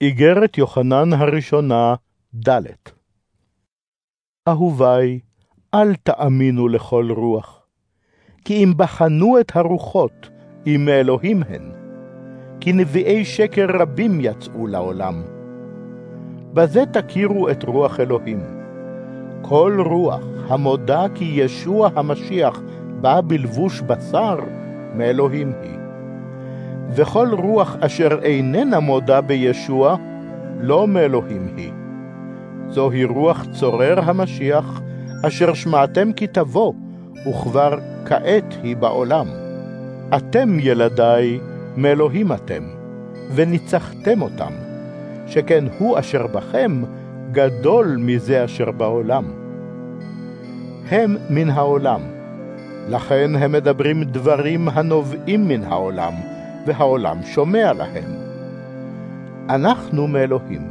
איגרת יוחנן הראשונה, ד' אהובי, אל תאמינו לכל רוח, כי אם בחנו את הרוחות, אם מאלוהים הן, כי נביאי שקר רבים יצאו לעולם. בזה תכירו את רוח אלוהים. כל רוח המודה כי ישוע המשיח בא בלבוש בשר, מאלוהים היא. וכל רוח אשר איננה מודה בישוע, לא מאלוהים היא. זוהי רוח צורר המשיח, אשר שמעתם כי תבוא, וכבר כעת היא בעולם. אתם, ילדיי, מאלוהים אתם, וניצחתם אותם, שכן הוא אשר בכם גדול מזה אשר בעולם. הם מן העולם, לכן הם מדברים דברים הנובעים מן העולם, והעולם שומע להם. אנחנו מאלוהים.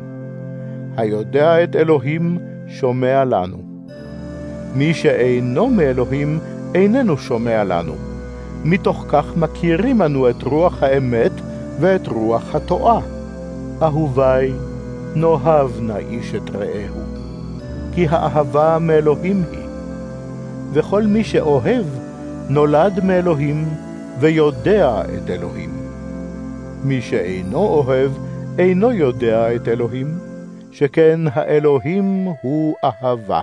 היודע את אלוהים שומע לנו. מי שאינו מאלוהים איננו שומע לנו. מתוך כך מכירים אנו את רוח האמת ואת רוח התועה. אהובי, נאהב נא איש את רעהו, כי האהבה מאלוהים היא. וכל מי שאוהב נולד מאלוהים ויודע את אלוהים. מי שאינו אוהב, אינו יודע את אלוהים, שכן האלוהים הוא אהבה.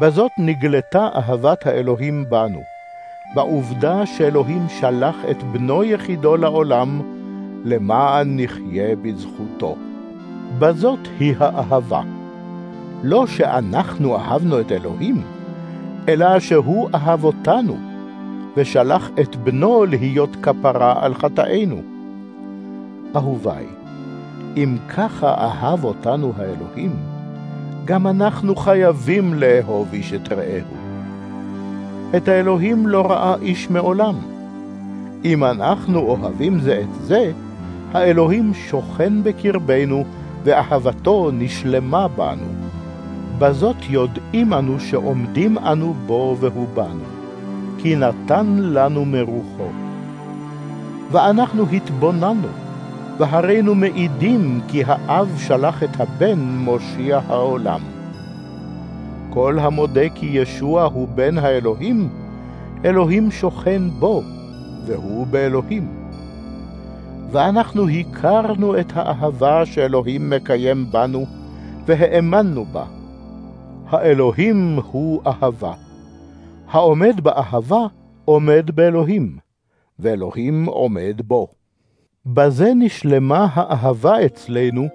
בזאת נגלתה אהבת האלוהים בנו, בעובדה שאלוהים שלח את בנו יחידו לעולם, למען נחיה בזכותו. בזאת היא האהבה. לא שאנחנו אהבנו את אלוהים, אלא שהוא אהב אותנו, ושלח את בנו להיות כפרה על חטאינו. אהובי, אם ככה אהב אותנו האלוהים, גם אנחנו חייבים לאהוב איש את רעהו. את האלוהים לא ראה איש מעולם. אם אנחנו אוהבים זה את זה, האלוהים שוכן בקרבנו, ואהבתו נשלמה בנו. בזאת יודעים אנו שעומדים אנו בו והוא בנו. כי נתן לנו מרוחו. ואנחנו התבוננו, והרינו מעידים כי האב שלח את הבן מושיע העולם. כל המודה כי ישוע הוא בן האלוהים, אלוהים שוכן בו, והוא באלוהים. ואנחנו הכרנו את האהבה שאלוהים מקיים בנו, והאמנו בה. האלוהים הוא אהבה. העומד באהבה עומד באלוהים, ואלוהים עומד בו. בזה נשלמה האהבה אצלנו,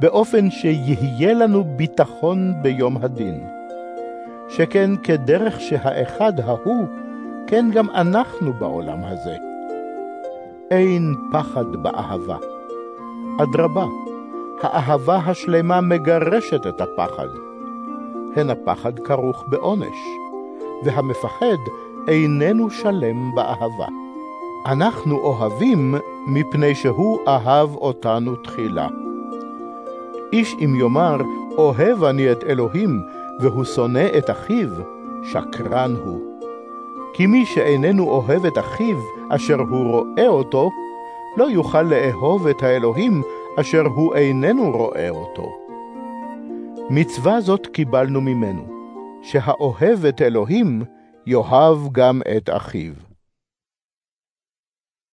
באופן שיהיה לנו ביטחון ביום הדין. שכן כדרך שהאחד ההוא, כן גם אנחנו בעולם הזה. אין פחד באהבה. אדרבה, האהבה השלמה מגרשת את הפחד. הן הפחד כרוך בעונש, והמפחד איננו שלם באהבה. אנחנו אוהבים מפני שהוא אהב אותנו תחילה. איש אם יאמר, אוהב אני את אלוהים, והוא שונא את אחיו, שקרן הוא. כי מי שאיננו אוהב את אחיו, אשר הוא רואה אותו, לא יוכל לאהוב את האלוהים, אשר הוא איננו רואה אותו. מצווה זאת קיבלנו ממנו, שהאוהב את אלוהים, יאהב גם את אחיו.